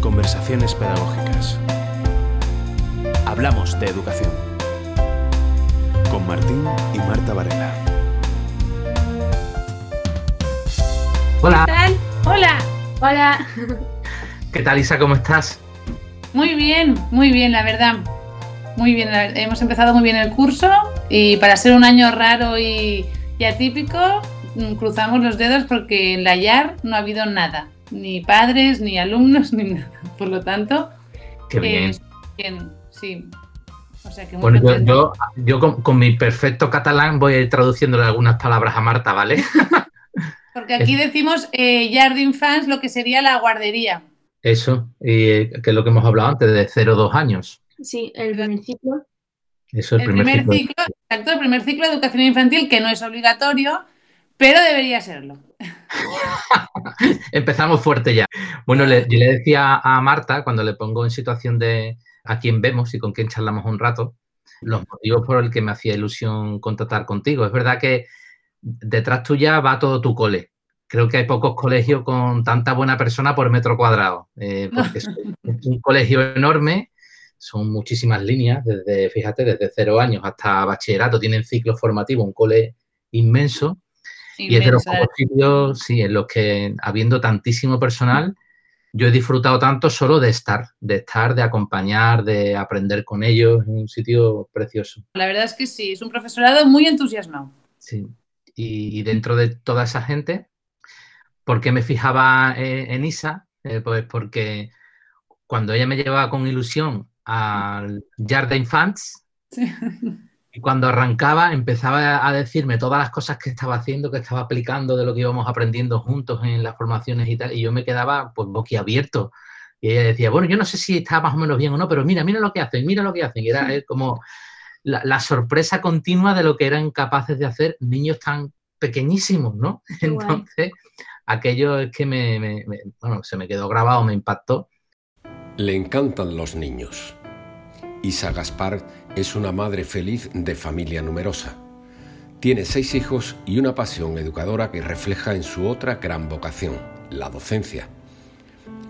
Conversaciones pedagógicas. Hablamos de educación. Con Martín y Marta Varela. Hola. ¿Qué tal? Hola. Hola. ¿Qué tal, Isa? ¿Cómo estás? Muy bien, muy bien, la verdad. Muy bien, hemos empezado muy bien el curso y para ser un año raro y, y atípico, mm, cruzamos los dedos porque en la YAR no ha habido nada, ni padres, ni alumnos, ni nada. Por lo tanto, Qué bien. eh, bien, sí. O sea que muy bueno, yo, contenta. yo, yo con, con mi perfecto catalán voy a ir traduciéndole algunas palabras a Marta, ¿vale? Porque aquí decimos eh, YAR de Infants, lo que sería la guardería. Eso, y, eh, que es lo que hemos hablado antes, de 0-2 años. Sí, el primer ciclo. Eso es El primer ciclo. ciclo, exacto, el primer ciclo de educación infantil, que no es obligatorio, pero debería serlo. Empezamos fuerte ya. Bueno, le, yo le decía a Marta, cuando le pongo en situación de a quién vemos y con quién charlamos un rato, los motivos por el que me hacía ilusión contactar contigo. Es verdad que detrás tuya va todo tu cole. Creo que hay pocos colegios con tanta buena persona por metro cuadrado, eh, porque es un colegio enorme, son muchísimas líneas, desde, fíjate, desde cero años hasta bachillerato, tienen ciclos formativos, un cole inmenso. Y es de los pocos sitios, sí, en los que, habiendo tantísimo personal, yo he disfrutado tanto solo de estar, de estar, de acompañar, de aprender con ellos. Es un sitio precioso. La verdad es que sí, es un profesorado muy entusiasmado. Sí. Y, y dentro de toda esa gente, ¿por qué me fijaba eh, en Isa? Eh, pues porque cuando ella me llevaba con ilusión al Yard de Infants, Sí. Y cuando arrancaba empezaba a decirme todas las cosas que estaba haciendo, que estaba aplicando, de lo que íbamos aprendiendo juntos en las formaciones y tal, y yo me quedaba pues boquiabierto. Y ella decía, bueno, yo no sé si está más o menos bien o no, pero mira, mira lo que hacen, mira lo que hacen. Y era eh, como la, la sorpresa continua de lo que eran capaces de hacer niños tan pequeñísimos, ¿no? Qué guay. Entonces, aquello es que me, me- me- bueno, se me quedó grabado, me impactó. Le encantan los niños. Isa Gaspar es una madre feliz de familia numerosa. Tiene seis hijos y una pasión educadora que refleja en su otra gran vocación, la docencia.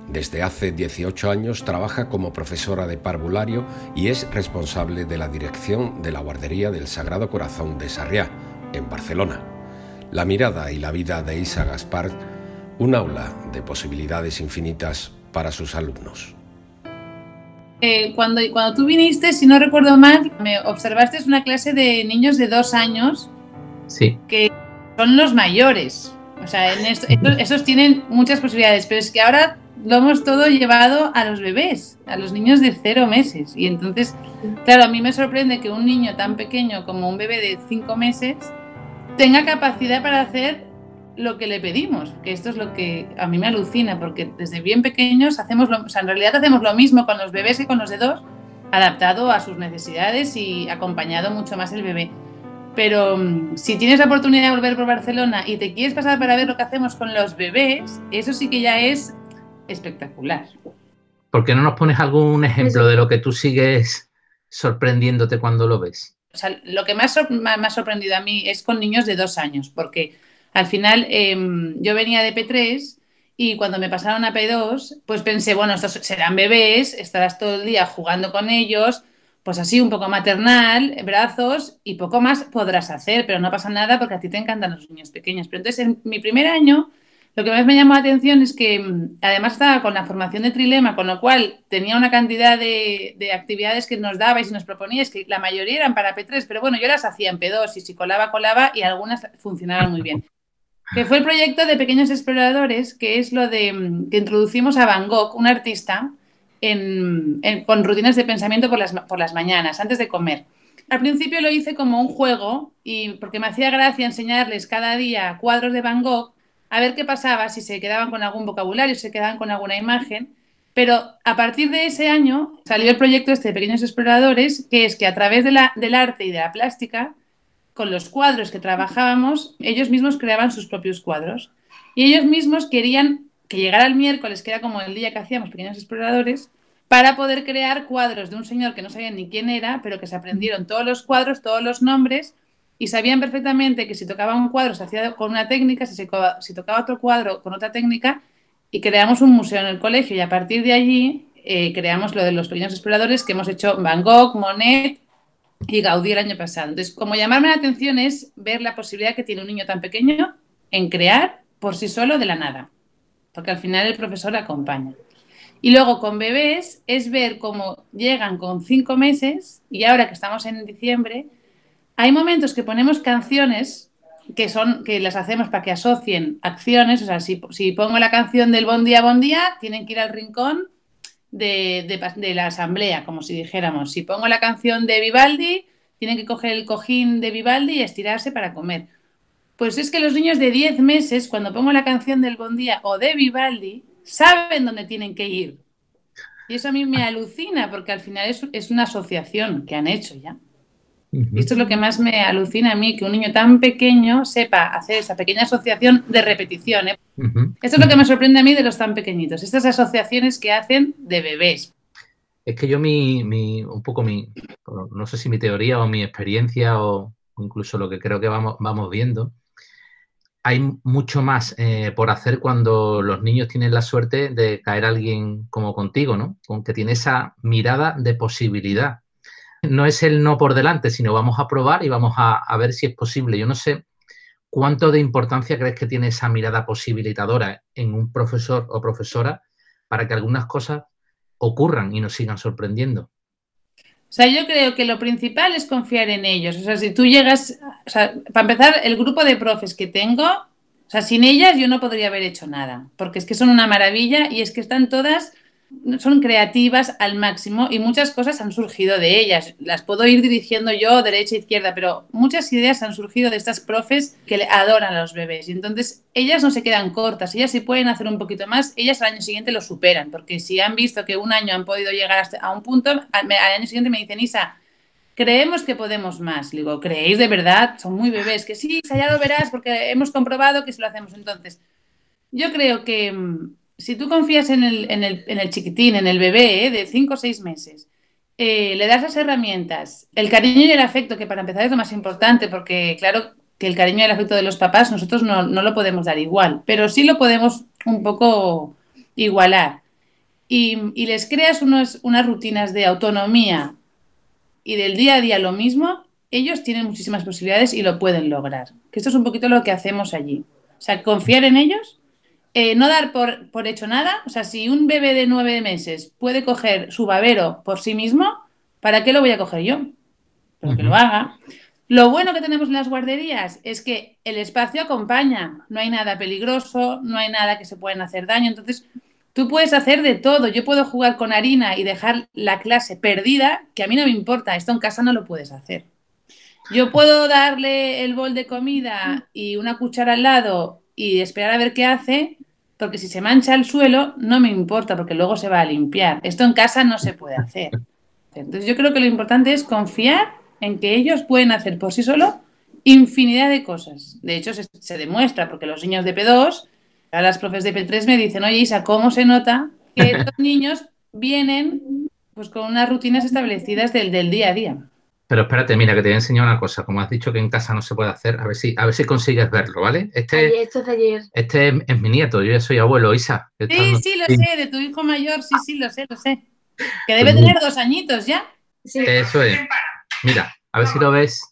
Desde hace 18 años trabaja como profesora de parvulario y es responsable de la dirección de la guardería del Sagrado Corazón de Sarriá, en Barcelona. La mirada y la vida de Isa Gaspar, un aula de posibilidades infinitas para sus alumnos. Eh, cuando, cuando tú viniste, si no recuerdo mal, me observaste una clase de niños de dos años Sí, que son los mayores. O sea, en esto- estos, esos tienen muchas posibilidades, pero es que ahora lo hemos todo llevado a los bebés, a los niños de cero meses. Y entonces, claro, a mí me sorprende que un niño tan pequeño como un bebé de cinco meses tenga capacidad para hacer lo que le pedimos, que esto es lo que a mí me alucina, porque desde bien pequeños hacemos, lo, o sea, en realidad hacemos lo mismo con los bebés que con los de dos, adaptado a sus necesidades y acompañado mucho más el bebé. Pero mm, si tienes la oportunidad de volver por Barcelona y te quieres pasar para ver lo que hacemos con los bebés, eso sí que ya es espectacular. ¿por qué no nos pones algún ejemplo de lo que tú sigues sorprendiéndote cuando lo ves? O sea, lo que más me ha sorprendido a mí es con niños de dos años, porque al final em, yo venía de P3 y cuando me pasaron a P2, pues pensé, bueno, estos serán bebés, estarás todo el día jugando con ellos, pues así un poco maternal, brazos y poco más podrás hacer, pero no pasa nada porque a ti te encantan los niños pequeños. Pero entonces en mi primer año lo que más me llamó la atención es que mm, además estaba con la formación de Trilema, con lo cual tenía una cantidad de, de actividades que nos dabais y nos proponíais, que la mayoría eran para P3, pero bueno, yo las hacía en P2 y si colaba, colaba y algunas funcionaban muy bien. Que fue el proyecto de Pequeños Exploradores, que es lo de mm, que introducimos a Van Gogh, un artista, con rutinas de pensamiento por las, por las mañanas, antes de comer. Al principio lo hice como un juego y porque me hacía gracia enseñarles cada día cuadros de Van Gogh a ver qué pasaba, si se quedaban con algún vocabulario, si se quedaban con alguna imagen. Pero a partir de ese año salió el proyecto este de Pequeños Exploradores, que es que a través de la- del arte y de la plástica, con los cuadros que trabajábamos, ellos mismos creaban sus propios cuadros. Y ellos mismos querían que llegara el miércoles, que era como el día que hacíamos Pequeños Exploradores, para poder crear cuadros de un señor que no sabían ni quién era, pero que se aprendieron todos los cuadros, todos los nombres, y sabían perfectamente que si tocaba un cuadro se hacía con una técnica, si, se tocaba otro cuadro con otra técnica, y creamos un museo en el colegio y a partir de allí eh, creamos lo de los pequeños exploradores que hemos hecho Van Gogh, Monet y Gaudí el año pasado. Entonces, como llamarme la atención es ver la posibilidad que tiene un niño tan pequeño en crear por sí solo de la nada, porque al final el profesor acompaña. Y luego con bebés es ver cómo llegan con cinco meses y ahora que estamos en diciembre, hay momentos que ponemos canciones que son que las hacemos para que asocien acciones, o sea, si, si pongo la canción del Bon día, bon día, tienen que ir al rincón de, de, la asamblea, como si dijéramos. Si pongo la canción de Vivaldi, tienen que coger el cojín de Vivaldi y estirarse para comer. Pues es que los niños de 10 meses, cuando pongo la canción del Bon Día o de Vivaldi, saben dónde tienen que ir. Y eso a mí me alucina, porque al final es una asociación que han hecho ya. Y esto es lo que más me alucina a mí, que un niño tan pequeño sepa hacer esa pequeña asociación de repetición. ¿eh? Esto es lo que me sorprende a mí de los tan pequeñitos, estas asociaciones que hacen de bebés. Es que yo mi, mi un poco mi, no sé si mi teoría o mi experiencia o incluso lo que creo que vamos, vamos viendo, hay mucho más eh, por hacer cuando los niños tienen la suerte de caer alguien como contigo, ¿no? Con que tiene esa mirada de posibilidad no es el no por delante, sino vamos a probar y vamos a, ver si es posible. Yo no sé cuánto de importancia crees que tiene esa mirada posibilitadora en un profesor o profesora para que algunas cosas ocurran y nos sigan sorprendiendo. O sea, yo creo que lo principal es confiar en ellos. O sea, si tú llegas, o sea, para empezar, el grupo de profes que tengo, o sea, sin ellas yo no podría haber hecho nada, porque es que son una maravilla y es que están todas son creativas al máximo y muchas cosas han surgido de ellas. Las puedo ir dirigiendo yo derecha e izquierda, pero muchas ideas han surgido de estas profes que adoran a los bebés. Y entonces ellas no se quedan cortas, ellas si pueden hacer un poquito más, ellas al año siguiente lo superan, porque si han visto que un año han podido llegar a un punto, al, año siguiente me dicen, Isa, creemos que podemos más. digo, ¿creéis de verdad? Son muy bebés. Que sí, ya lo verás porque hemos comprobado que si lo hacemos. Entonces, yo creo que mm, si tú confías en el, en el, en el chiquitín, en el bebé ¿eh? de 5 o 6 meses, eh, le das las herramientas, el cariño y el afecto, que para empezar es lo más importante, porque claro que el cariño y el afecto de los papás nosotros no, no lo podemos dar igual, pero sí lo podemos un poco igualar. Y, y les creas unos, unas rutinas de autonomía y del día a día lo mismo, ellos tienen muchísimas posibilidades y lo pueden lograr. Que esto es un poquito lo que hacemos allí. O sea, confiar en ellos eh, no dar por, hecho nada. O sea, si un bebé de nueve meses puede coger su babero por sí mismo, ¿para qué lo voy a coger yo? Pero que lo haga. Lo bueno que tenemos en las guarderías es que el espacio acompaña. No hay nada peligroso, no hay nada que se pueda hacer daño. Entonces, tú puedes hacer de todo. Yo puedo jugar con harina y dejar la clase perdida, que a mí no me importa. Esto en casa no lo puedes hacer. Yo puedo darle el bol de comida y una cuchara al lado y esperar a ver qué hace, porque si se mancha el suelo no me importa, porque luego se va a limpiar. Esto en casa no se puede hacer. Entonces yo creo que lo importante es confiar en que ellos pueden hacer por sí solo infinidad de cosas. De hecho, se, demuestra, porque los niños de P2, a las profes de P3 me dicen, oye Isa, ¿cómo se nota que estos niños vienen pues con unas rutinas establecidas del, del día a día? Pero espérate, mira, que te voy a enseñar una cosa. Como has dicho que en casa no se puede hacer, a ver si, a ver si consigues verlo, ¿vale? Este, esto es de ayer. Este es, mi nieto, yo ya soy abuelo, Isa. Sí, sí, lo sé, de tu hijo mayor, sí, sí, lo sé, lo sé. Que debe pues tener dos añitos ya. Sí. Eso es. Mira, a ver si lo ves.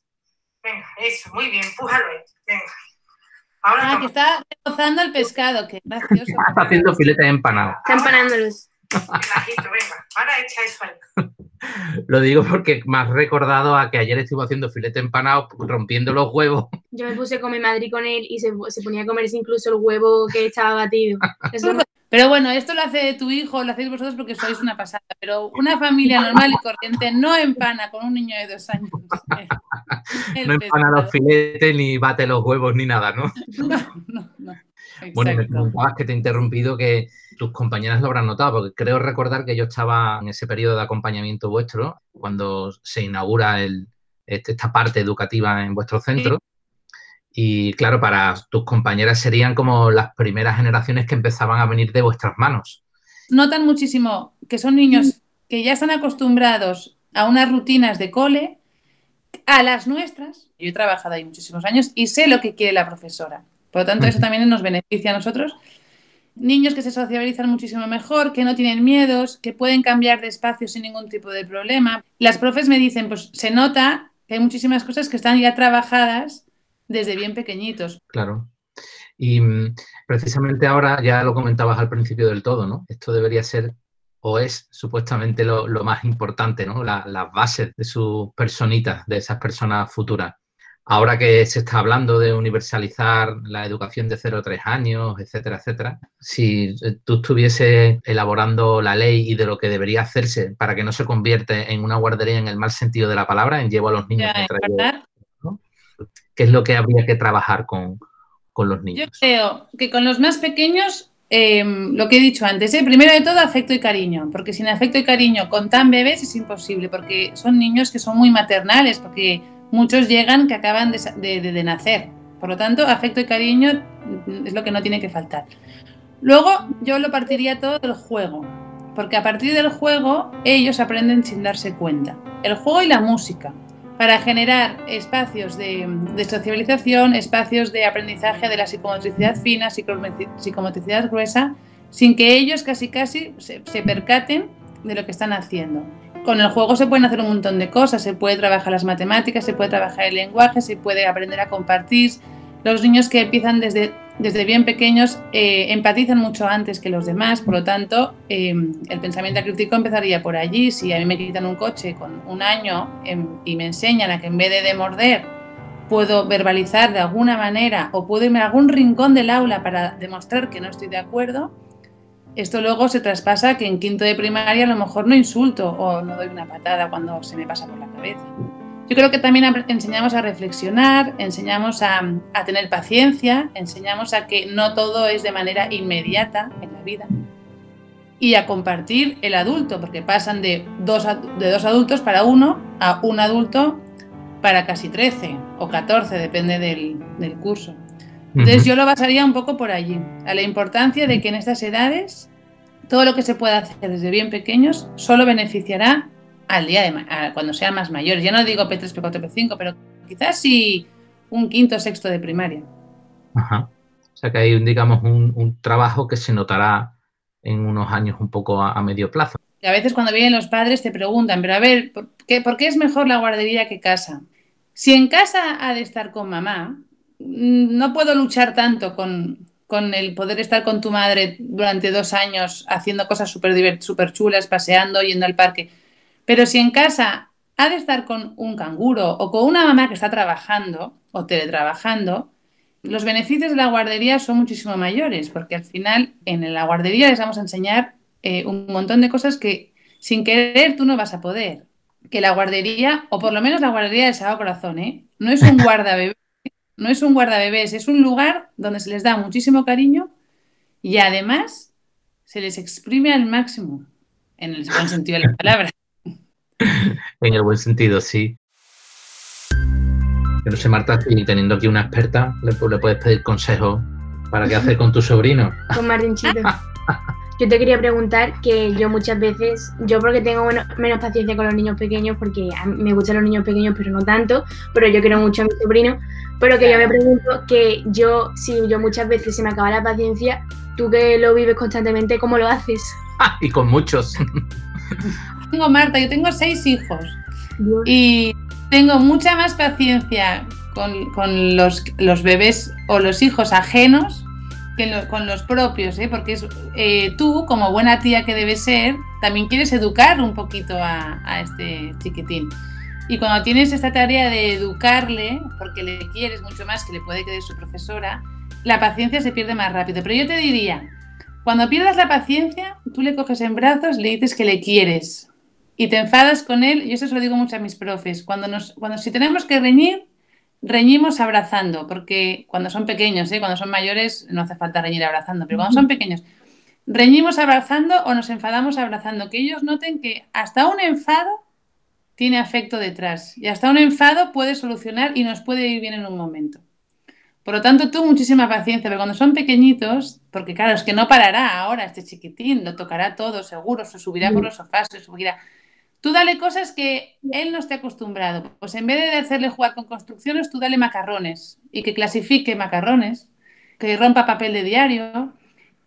Venga, eso, muy bien, pújalo ahí. Venga. Ahora ah, que está rozando el pescado, qué gracioso. está haciendo filetes empanados. Está empanándolos. Venga, ahora echa eso ahí. Lo digo porque me has recordado a que ayer estuvo haciendo filete empanado, rompiendo los huevos. Yo me puse con mi madre con él y se, ponía a comerse incluso el huevo que estaba batido. Pero bueno, esto lo hace tu hijo, lo hacéis vosotros porque sois una pasada. Pero una familia normal y corriente no empana con un niño de dos años. no empana los filetes, ni bate los huevos, ni nada, ¿no? No, no, no. Bueno, me comentabas que te he interrumpido que tus compañeras lo habrán notado, porque creo recordar que yo estaba en ese periodo de acompañamiento vuestro, cuando se inaugura este, esta parte educativa en vuestro centro. Y claro, para tus compañeras serían como las primeras generaciones que empezaban a venir de vuestras manos. Notan muchísimo que son niños que ya están acostumbrados a unas rutinas de cole, a las nuestras. Yo he trabajado ahí muchísimos años y sé lo que quiere la profesora. Por lo tanto, eso también nos beneficia a nosotros. niños que se sociabilizan muchísimo mejor, que no tienen miedos, que pueden cambiar de espacio sin ningún tipo de problema. Las profes me dicen, pues se nota que hay muchísimas cosas que están ya trabajadas desde bien pequeñitos. Claro. Y mm, precisamente ahora ya lo comentabas al principio del todo, ¿no? Esto debería ser o es supuestamente lo, lo más importante, ¿no? La- las bases de sus personitas, de esas personas futuras. Ahora que se está hablando de universalizar la educación de 0 a 3 años, etcétera, etcétera, si eh, tú estuvieses elaborando la ley y de lo que debería hacerse para que no se convierta en una guardería en el mal sentido de la palabra, en llevo a los niños Ya, mientras yo- ¿verdad? ¿qué es lo que habría que trabajar con, con los Yo niños? creo que con los más pequeños, eh, lo que he dicho antes, ¿eh? primero de todo afecto y cariño, porque sin afecto y cariño con tan bebés es imposible, porque son niños que son muy maternales, porque muchos llegan que acaban de, nacer. Por lo tanto, afecto y cariño es lo que no tiene que faltar. Luego, yo lo partiría todo del juego, porque a partir del juego ellos aprenden sin darse cuenta. El juego y la música para generar espacios de, de socialización, espacios de aprendizaje de la psicomotricidad fina, psicomotrici- psicomotricidad gruesa, sin que ellos casi casi se percaten de lo que están haciendo. Con el juego se pueden hacer un montón de cosas, se puede trabajar las matemáticas, se puede trabajar el lenguaje, se puede aprender a compartir. Los niños que empiezan desde, desde bien pequeños eh, empatizan mucho antes que los demás, por lo tanto, eh, el pensamiento crítico empezaría por allí. Si a mí me quitan un coche con un año em, y me enseñan a que en vez de, de morder puedo verbalizar de alguna manera o puedo irme a algún rincón del aula para demostrar que no estoy de acuerdo, esto luego se traspasa que en quinto de primaria a lo mejor no insulto o no doy una patada cuando se me pasa por la cabeza. Yo creo que también enseñamos a reflexionar, enseñamos a, tener paciencia, enseñamos a que no todo es de manera inmediata en la vida y a compartir el adulto, porque pasan de dos, de dos adultos para uno a un adulto para casi 13 o 14, depende del, del curso. Entonces yo lo basaría un poco por allí, a la importancia de que en estas edades todo lo que se pueda hacer desde bien pequeños solo beneficiará al día de ma- a- cuando sean más mayores. Ya no digo P3, P4, P5, pero quizás sí un quinto, sexto de primaria. Ajá. O sea que hay, digamos, un, un trabajo que se notará en unos años un poco a, a medio plazo. Y a veces cuando vienen los padres te preguntan, pero a ver, ¿por qué, por qué es mejor la guardería que casa? Si en casa ha de estar con mamá, no puedo luchar tanto con, con el poder estar con tu madre durante dos años haciendo cosas súper chulas, paseando, yendo al parque. Pero si en casa ha de estar con un canguro o con una mamá que está trabajando o teletrabajando, los beneficios de la guardería son muchísimo mayores, porque al final en la guardería les vamos a enseñar eh, un montón de cosas que sin querer tú no vas a poder. Que la guardería, o por lo menos la guardería del Sagrado Corazón, ¿eh? no es un guardabebés, no es un guardabebés, es un lugar donde se les da muchísimo cariño y además se les exprime al máximo, en el buen sentido de la palabra. En el buen sentido, sí. Yo no sé, Marta, si teniendo aquí una experta, le, pu- le puedes pedir consejos para qué hacer con tu sobrino. Con Martinchito. Yo te quería preguntar que yo muchas veces, yo porque tengo bueno- menos paciencia con los niños pequeños, porque a mí me gustan los niños pequeños, pero no tanto, pero yo quiero mucho a mi sobrino, pero que yo me pregunto que yo, si yo muchas veces se me acaba la paciencia, tú que lo vives constantemente, ¿cómo lo haces? y con muchos. Tengo Marta, yo tengo seis hijos Dios. y tengo mucha más paciencia con, con los, los bebés o los hijos ajenos que lo- con los propios, ¿eh? porque es, eh, tú, como buena tía que debes ser, también quieres educar un poquito a, a este chiquitín. Y cuando tienes esta tarea de educarle, porque le quieres mucho más que le puede querer su profesora, la paciencia se pierde más rápido. Pero yo te diría, cuando pierdas la paciencia, tú le coges en brazos, le dices que le quieres y te enfadas con él. Y eso se lo digo mucho a mis profes. Cuando, nos, cuando si tenemos que reñir, reñimos abrazando, porque cuando son pequeños, ¿eh? cuando son mayores no hace falta reñir abrazando, pero cuando son pequeños, reñimos abrazando o nos enfadamos abrazando, que ellos noten que hasta un enfado tiene afecto detrás y hasta un enfado puede solucionar y nos puede ir bien en un momento. Por lo tanto, tú muchísima paciencia, pero cuando son pequeñitos, porque claro, es que no parará ahora este chiquitín, lo tocará todo seguro, se subirá por los sofás, se subirá. Tú dale cosas que él no esté acostumbrado. Pues en vez de hacerle jugar con construcciones, tú dale macarrones y que clasifique macarrones, que rompa papel de diario,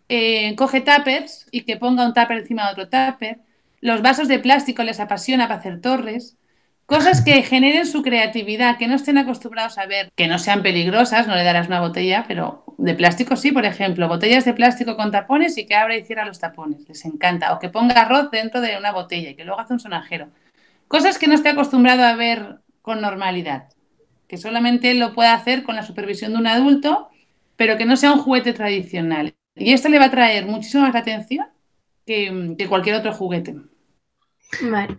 eh, coge tuppers y que ponga un tupper encima de otro tupper. Los vasos de plástico les apasiona para hacer torres. Cosas que generen su creatividad, que no estén acostumbrados a ver, que no sean peligrosas, no le darás una botella, pero de plástico sí, por ejemplo, botellas de plástico con tapones y que abra y cierra los tapones, les encanta. O que ponga arroz dentro de una botella y que luego hace un sonajero. Cosas que no esté acostumbrado a ver con normalidad, que solamente lo puede hacer con la supervisión de un adulto, pero que no sea un juguete tradicional. Y esto le va a traer muchísimo más atención que cualquier otro juguete. Vale.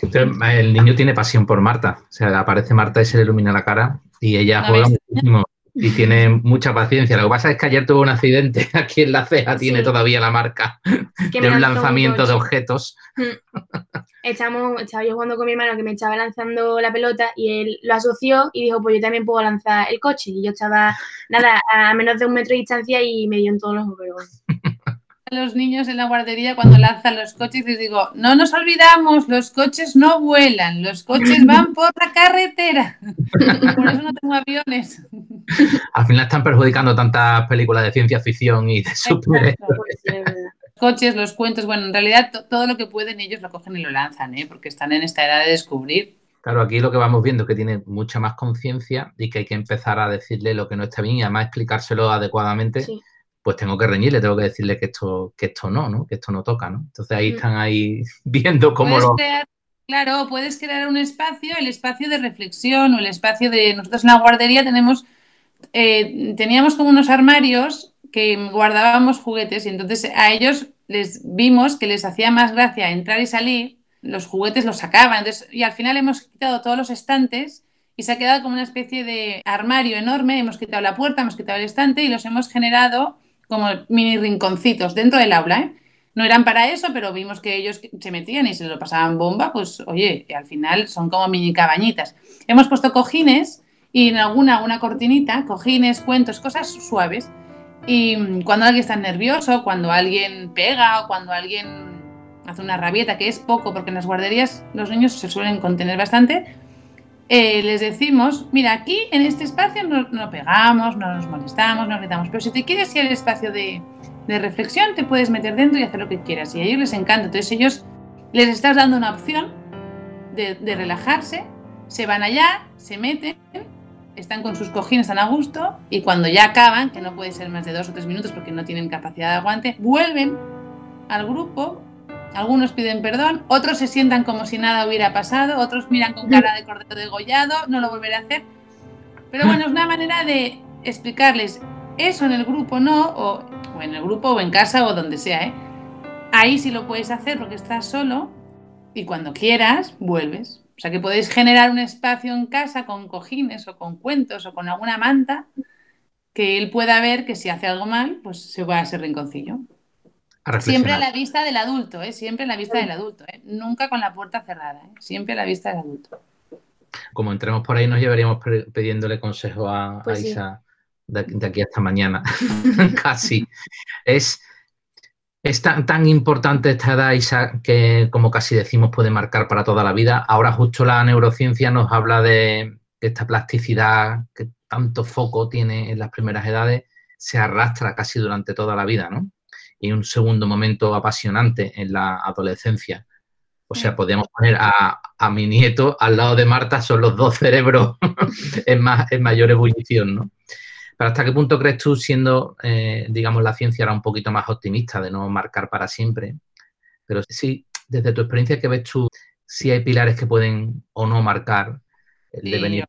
Entonces, el niño tiene pasión por Marta. O sea, aparece Marta y se le ilumina la cara y ella ¿La juega ves? muchísimo y tiene mucha paciencia. Lo que pasa es que ayer tuvo un accidente aquí en la ceja, tiene todavía la marca Que de un lanzamiento de objetos. Estamos, estaba yo jugando con mi hermano que me estaba lanzando la pelota y él lo asoció y dijo, pues yo también puedo lanzar el coche. Y yo estaba, nada, a menos de un metro de distancia y me dio en todos los ojos, pero bueno. A los niños en la guardería cuando lanzan los coches les digo, no nos olvidamos, los coches no vuelan, los coches van por la carretera. Por eso no tengo aviones. Al final están perjudicando tantas películas de ciencia ficción y de superhéroes. Verdad. coches, los cuentos, bueno, en realidad to- todo lo que pueden ellos lo cogen y lo lanzan, ¿eh? porque están en esta edad de descubrir. Claro, aquí lo que vamos viendo es que tiene mucha más conciencia y que hay que empezar a decirle lo que no está bien y además explicárselo adecuadamente. Sí. Pues tengo que reñirle, tengo que decirle que esto, que esto no, ¿no? Que esto no toca, ¿no? Entonces ahí Mm. están ahí viendo cómo lo. crear, claro, puedes crear un espacio, el espacio de reflexión o el espacio de... Nosotros en la guardería tenemos, eh, teníamos como unos armarios que guardábamos juguetes y entonces a ellos les vimos que les hacía más gracia entrar y salir, los juguetes los sacaban, entonces, y al final hemos quitado todos los estantes y se ha quedado como una especie de armario enorme, hemos quitado la puerta, hemos quitado el estante y los hemos generado como mini rinconcitos dentro del aula, ¿eh? No eran para eso, pero vimos que ellos se metían y se lo pasaban bomba, pues oye, al final son como mini cabañitas. Hemos puesto cojines y en alguna una cortinita, cojines, cuentos, cosas suaves. Y cuando alguien está nervioso, cuando alguien pega o cuando alguien hace una rabieta, que es poco, porque en las guarderías los niños se suelen contener bastante, eh, les decimos, mira, aquí en este espacio no, pegamos, no nos molestamos, no gritamos, pero si te quieres ir al espacio de, reflexión, te puedes meter dentro y hacer lo que quieras. Y a ellos les encanta. Entonces ellos les estás dando una opción de, relajarse, se van allá, se meten, están con sus cojines, están a gusto, y cuando ya acaban, que no puede ser más de dos o tres minutos porque no tienen capacidad de aguante, vuelven al grupo, algunos piden perdón, otros se sientan como si nada hubiera pasado, otros miran con cara de cordero degollado, no lo volveré a hacer. Pero bueno, es una manera de explicarles eso en el grupo no, o, en el grupo o en casa o donde sea, ¿eh? Ahí sí lo puedes hacer porque estás solo y cuando quieras vuelves. O sea que podéis generar un espacio en casa con cojines o con cuentos o con alguna manta que él pueda ver que si hace algo mal, pues se va a ese rinconcillo. A Siempre a la vista del adulto, ¿eh? Siempre a la vista del adulto, ¿eh? Nunca con la puerta cerrada, ¿eh? Siempre a la vista del adulto. Como entremos por ahí, nos llevaríamos pidiéndole consejo a, a Pues sí. Isa de, de aquí hasta mañana. casi. Es, es tan, tan importante esta edad, Isa, que como casi decimos puede marcar para toda la vida. Ahora justo la neurociencia nos habla de que esta plasticidad que tanto foco tiene en las primeras edades se arrastra casi durante toda la vida, ¿no? Y un segundo momento apasionante en la adolescencia. O sea, podríamos poner a, a mi nieto al lado de Marta, son los dos cerebros en, más, en mayor ebullición, ¿no? Pero ¿hasta qué punto crees tú, siendo, eh, digamos, la ciencia era un poquito más optimista de no marcar para siempre? Pero sí, desde tu experiencia, ¿qué ves tú si hay pilares que pueden o no marcar el Sí, devenir?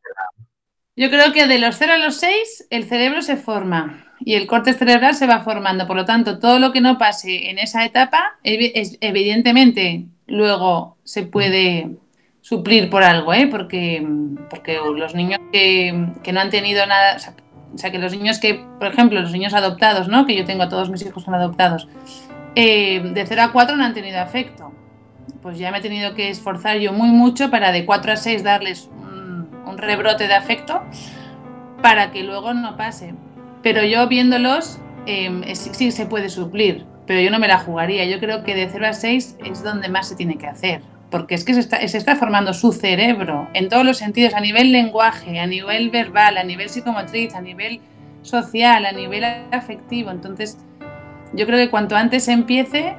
Yo creo que de los 0 a los 6 el cerebro se forma y el corte cerebral se va formando. Por lo tanto, todo lo que no pase en esa etapa, evidentemente, luego se puede suplir por algo, ¿eh? porque, porque los niños que, que no han tenido nada, o sea, que los niños que, por ejemplo, los niños adoptados, ¿no? que yo tengo a todos mis hijos son adoptados, eh, de 0 a 4 no han tenido afecto. Pues ya me he tenido que esforzar yo muy mucho para de 4 a 6 darles un rebrote de afecto para que luego no pase. Pero yo viéndolos, es- sí se puede suplir, pero yo no me la jugaría. Yo creo que de 0 a 6 es donde más se tiene que hacer, porque es que se está, se está formando su cerebro en todos los sentidos, a nivel lenguaje, a nivel verbal, a nivel psicomotriz, a nivel social, a nivel afectivo. Entonces, Yo creo que cuanto antes empiece,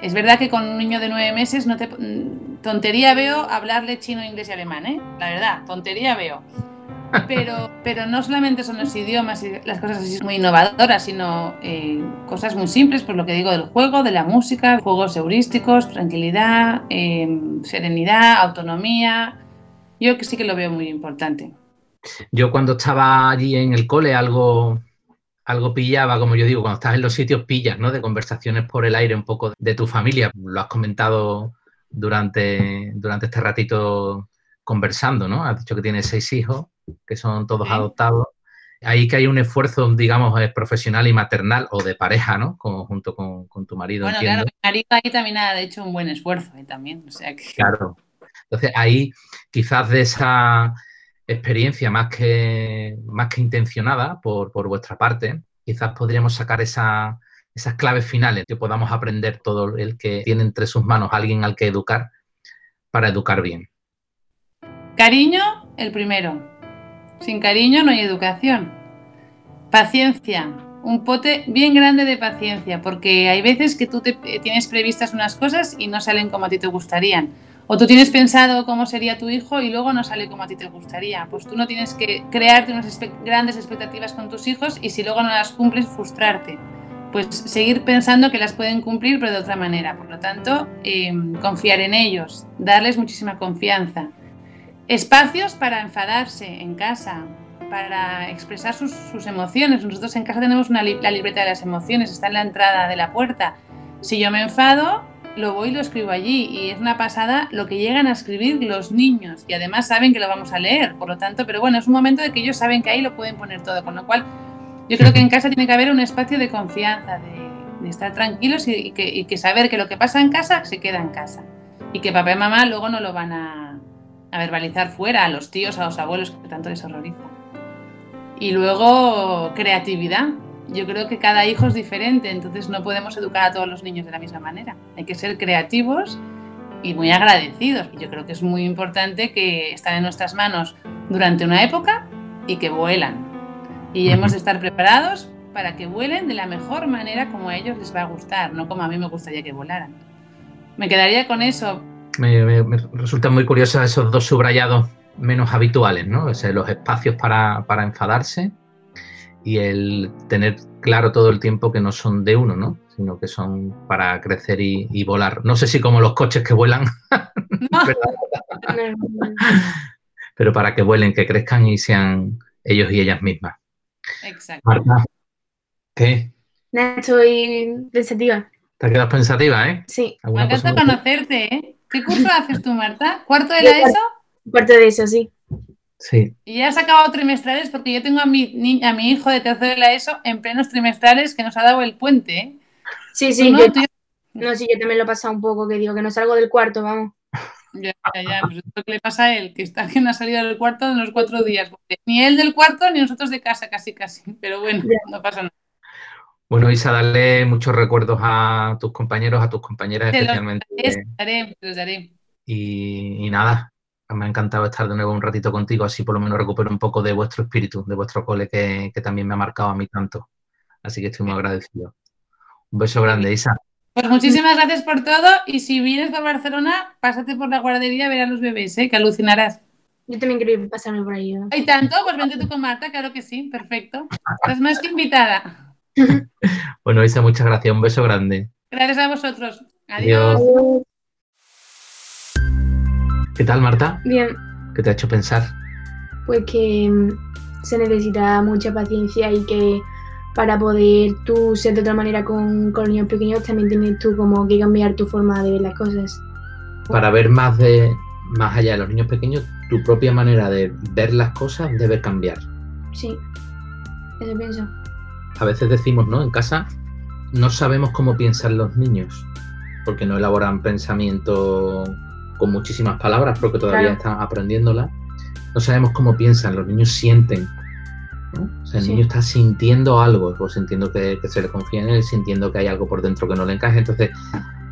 es verdad que con un niño de nueve meses no te mm, tontería veo hablarle chino, inglés y alemán, ¿eh? La verdad, tontería veo. Pero, pero no solamente son los idiomas y las cosas así muy innovadoras, sino eh, cosas muy simples, por lo que digo del juego, de la música, juegos heurísticos, tranquilidad, eh, serenidad, autonomía. Yo que sí que lo veo muy importante. Yo cuando estaba allí en el cole algo, algo pillaba, como yo digo, cuando estás en los sitios pillas, ¿no? De conversaciones por el aire un poco de tu familia. Lo has comentado durante, durante este ratito conversando, ¿no? Has dicho que tienes seis hijos, que son todos Sí. adoptados. Ahí que hay un esfuerzo, digamos, eh, profesional y maternal o de pareja, ¿no? Como junto con, con tu marido, Bueno, entiendo. claro, mi marido ahí también ha hecho un buen esfuerzo ¿eh? también. O sea que... Claro. Entonces ahí quizás de esa experiencia más que, más que intencionada por, por vuestra parte, quizás podríamos sacar esa- esas claves finales que podamos aprender todo el que tiene entre sus manos alguien al que educar para educar bien. Cariño, el primero. Sin cariño no hay educación. Paciencia. Un pote bien grande de paciencia, porque hay veces que tú te, eh, tienes previstas unas cosas y no salen como a ti te gustarían. O tú tienes pensado cómo sería tu hijo y luego no sale como a ti te gustaría. Pues tú no tienes que crearte unas grandes expectativas con tus hijos y si luego no las cumples, frustrarte. Pues seguir pensando que las pueden cumplir, pero de otra manera. Por lo tanto, eh, confiar en ellos, darles muchísima confianza. Espacios para enfadarse en casa, para expresar sus, sus emociones. Nosotros en casa tenemos una li- la libreta de las emociones, está en la entrada de la puerta. Si yo me enfado, lo voy y lo escribo allí. Y es una pasada lo que llegan a escribir los niños. Y además saben que lo vamos a leer, por lo tanto, pero bueno, es un momento de que ellos saben que ahí lo pueden poner todo. Con lo cual, yo creo que en casa tiene que haber un espacio de confianza, de, de estar tranquilos y, y que, y que saber que lo que pasa en casa se queda en casa. Y que papá y mamá luego no lo van a, a verbalizar fuera, a los tíos, a los abuelos, que tanto les horroriza. Y luego creatividad. Yo creo que cada hijo es diferente, entonces no podemos educar a todos los niños de la misma manera. Hay que ser creativos y muy agradecidos. Y yo creo que es muy importante que están en nuestras manos durante una época y que vuelan. Y hemos de estar preparados para que vuelen de la mejor manera como a ellos les va a gustar, no como a mí me gustaría que volaran. Me quedaría con eso. Me, me- me resultan muy curiosos esos dos subrayados menos habituales, ¿no? O sea, los espacios para, para enfadarse y el tener claro todo el tiempo que no son de uno, ¿no? Sino que son para crecer y, y volar. No sé si como los coches que vuelan, No, pero para que vuelen, que crezcan y sean ellos y ellas mismas. exacto. Marta, ¿qué? Estoy pensativa. ¿Te has quedado pensativa, eh? Sí, Me ¿Alguna encanta conocerte, ¿eh? ¿Qué curso haces tú, Marta? ¿Cuarto de la ESO? parte de eso, sí. Sí. Y ya has acabado trimestrales porque yo tengo a mi, ni- a mi hijo de tercero de la ESO en plenos trimestrales que nos ha dado el puente, ¿eh? Sí, sí, no, yo, tú ya- no, sí, yo también lo he pasado un poco, que digo que no salgo del cuarto, vamos. Ya, ya, ya, pues esto que le pasa a él, que está que no ha salido del cuarto en los cuatro días. porque Ni él del cuarto ni nosotros de casa, casi, casi. Pero bueno, Ya. no pasa nada. Bueno, Isa, dale muchos recuerdos a tus compañeros, a tus compañeras Te especialmente. los daré, te los daré. Y, y nada, me ha encantado estar de nuevo un ratito contigo, así por lo menos recupero un poco de vuestro espíritu, de vuestro cole, que, que también me ha marcado a mí tanto. Así que estoy muy agradecido. Un beso grande, Isa. Pues muchísimas gracias por todo y si vienes por Barcelona, pásate por la guardería a ver a los bebés, ¿eh? que alucinarás. Yo también quiero pasarme por ahí. ¿no? ¿Hay tanto? Pues vente tú con Marta, claro que sí, perfecto. Estás más que invitada. Bueno, Isa, muchas gracias. Un beso grande. Gracias a vosotros. Adiós. Adiós. ¿Qué tal, Marta? Bien, ¿Qué te ha hecho pensar? pues que mm, se necesita mucha paciencia y que para poder tú ser de otra manera con, con los niños pequeños también tienes tú como que cambiar tu forma de ver las cosas. Para ver más de más allá de los niños pequeños, tu propia manera de ver las cosas debe cambiar. Sí, eso pienso. A veces decimos, ¿no? En casa no sabemos cómo piensan los niños, porque no elaboran pensamiento con muchísimas palabras, porque todavía Claro. están aprendiéndolas. No sabemos cómo piensan, los niños sienten. ¿no? O sea, el Sí. niño está sintiendo algo, o sintiendo que, que se le confía en él, sintiendo que hay algo por dentro que no le encaja. Entonces,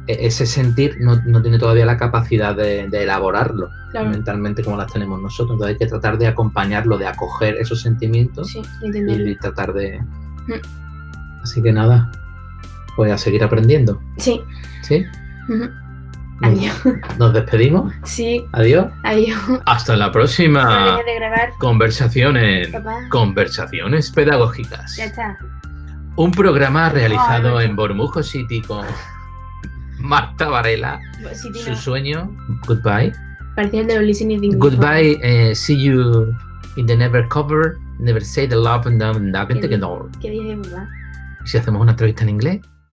e- ese sentir no, no tiene todavía la capacidad de, de elaborarlo Claro, mentalmente como las tenemos nosotros. Entonces hay que tratar de acompañarlo, de acoger esos sentimientos sí, y tratar de. Mm. Así que nada, Pues a seguir aprendiendo. Sí. ¿Sí? Nos- Adiós. Nos despedimos. Sí, Adiós. adiós. Hasta la No próxima. dejes de grabar, Conversaciones. papá. Conversaciones pedagógicas. Ya está. Un programa realizado en Bormujo City con Marta Varela. Sí, Su sueño. Goodbye. Parecía el de listening. Goodbye. eh, see you in the never cover. Never say the love and the over. ¿Qué dice papá? Si hacemos una entrevista en inglés.